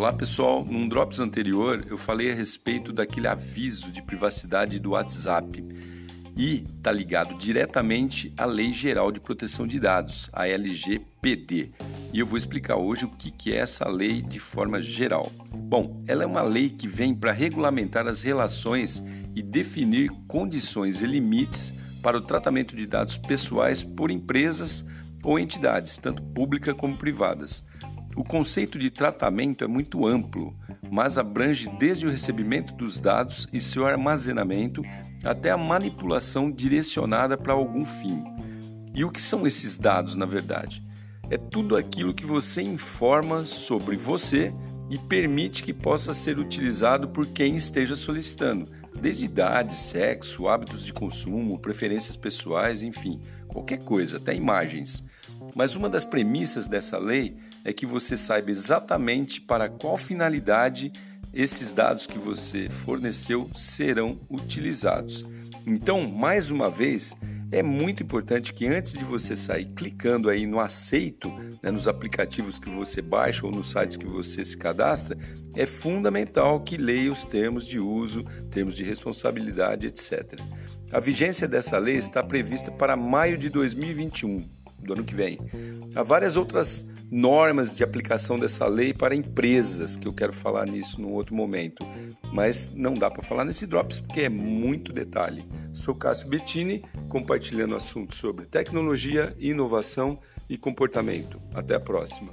Olá pessoal, num Drops anterior eu falei a respeito daquele aviso de privacidade do WhatsApp e está ligado diretamente à Lei Geral de Proteção de Dados, a LGPD. E eu vou explicar hoje o que é essa lei de forma geral. Bom, ela é uma lei que vem para regulamentar as relações e definir condições e limites para o tratamento de dados pessoais por empresas ou entidades, tanto públicas como privadas. O conceito de tratamento é muito amplo, mas abrange desde o recebimento dos dados e seu armazenamento até a manipulação direcionada para algum fim. E o que são esses dados, na verdade? É tudo aquilo que você informa sobre você e permite que possa ser utilizado por quem esteja solicitando, desde idade, sexo, hábitos de consumo, preferências pessoais, enfim, qualquer coisa, até imagens. Mas uma das premissas dessa lei é que você saiba exatamente para qual finalidade esses dados que você forneceu serão utilizados. Então, mais uma vez, é muito importante que antes de você sair clicando aí no aceito, né, nos aplicativos que você baixa ou nos sites que você se cadastra, é fundamental que leia os termos de uso, termos de responsabilidade, etc. A vigência dessa lei está prevista para maio de 2021, do ano que vem. Há várias outras normas de aplicação dessa lei para empresas, que eu quero falar nisso num outro momento, mas não dá para falar nesse Drops porque é muito detalhe. Sou Cássio Bettini, compartilhando assuntos sobre tecnologia, inovação e comportamento. Até a próxima.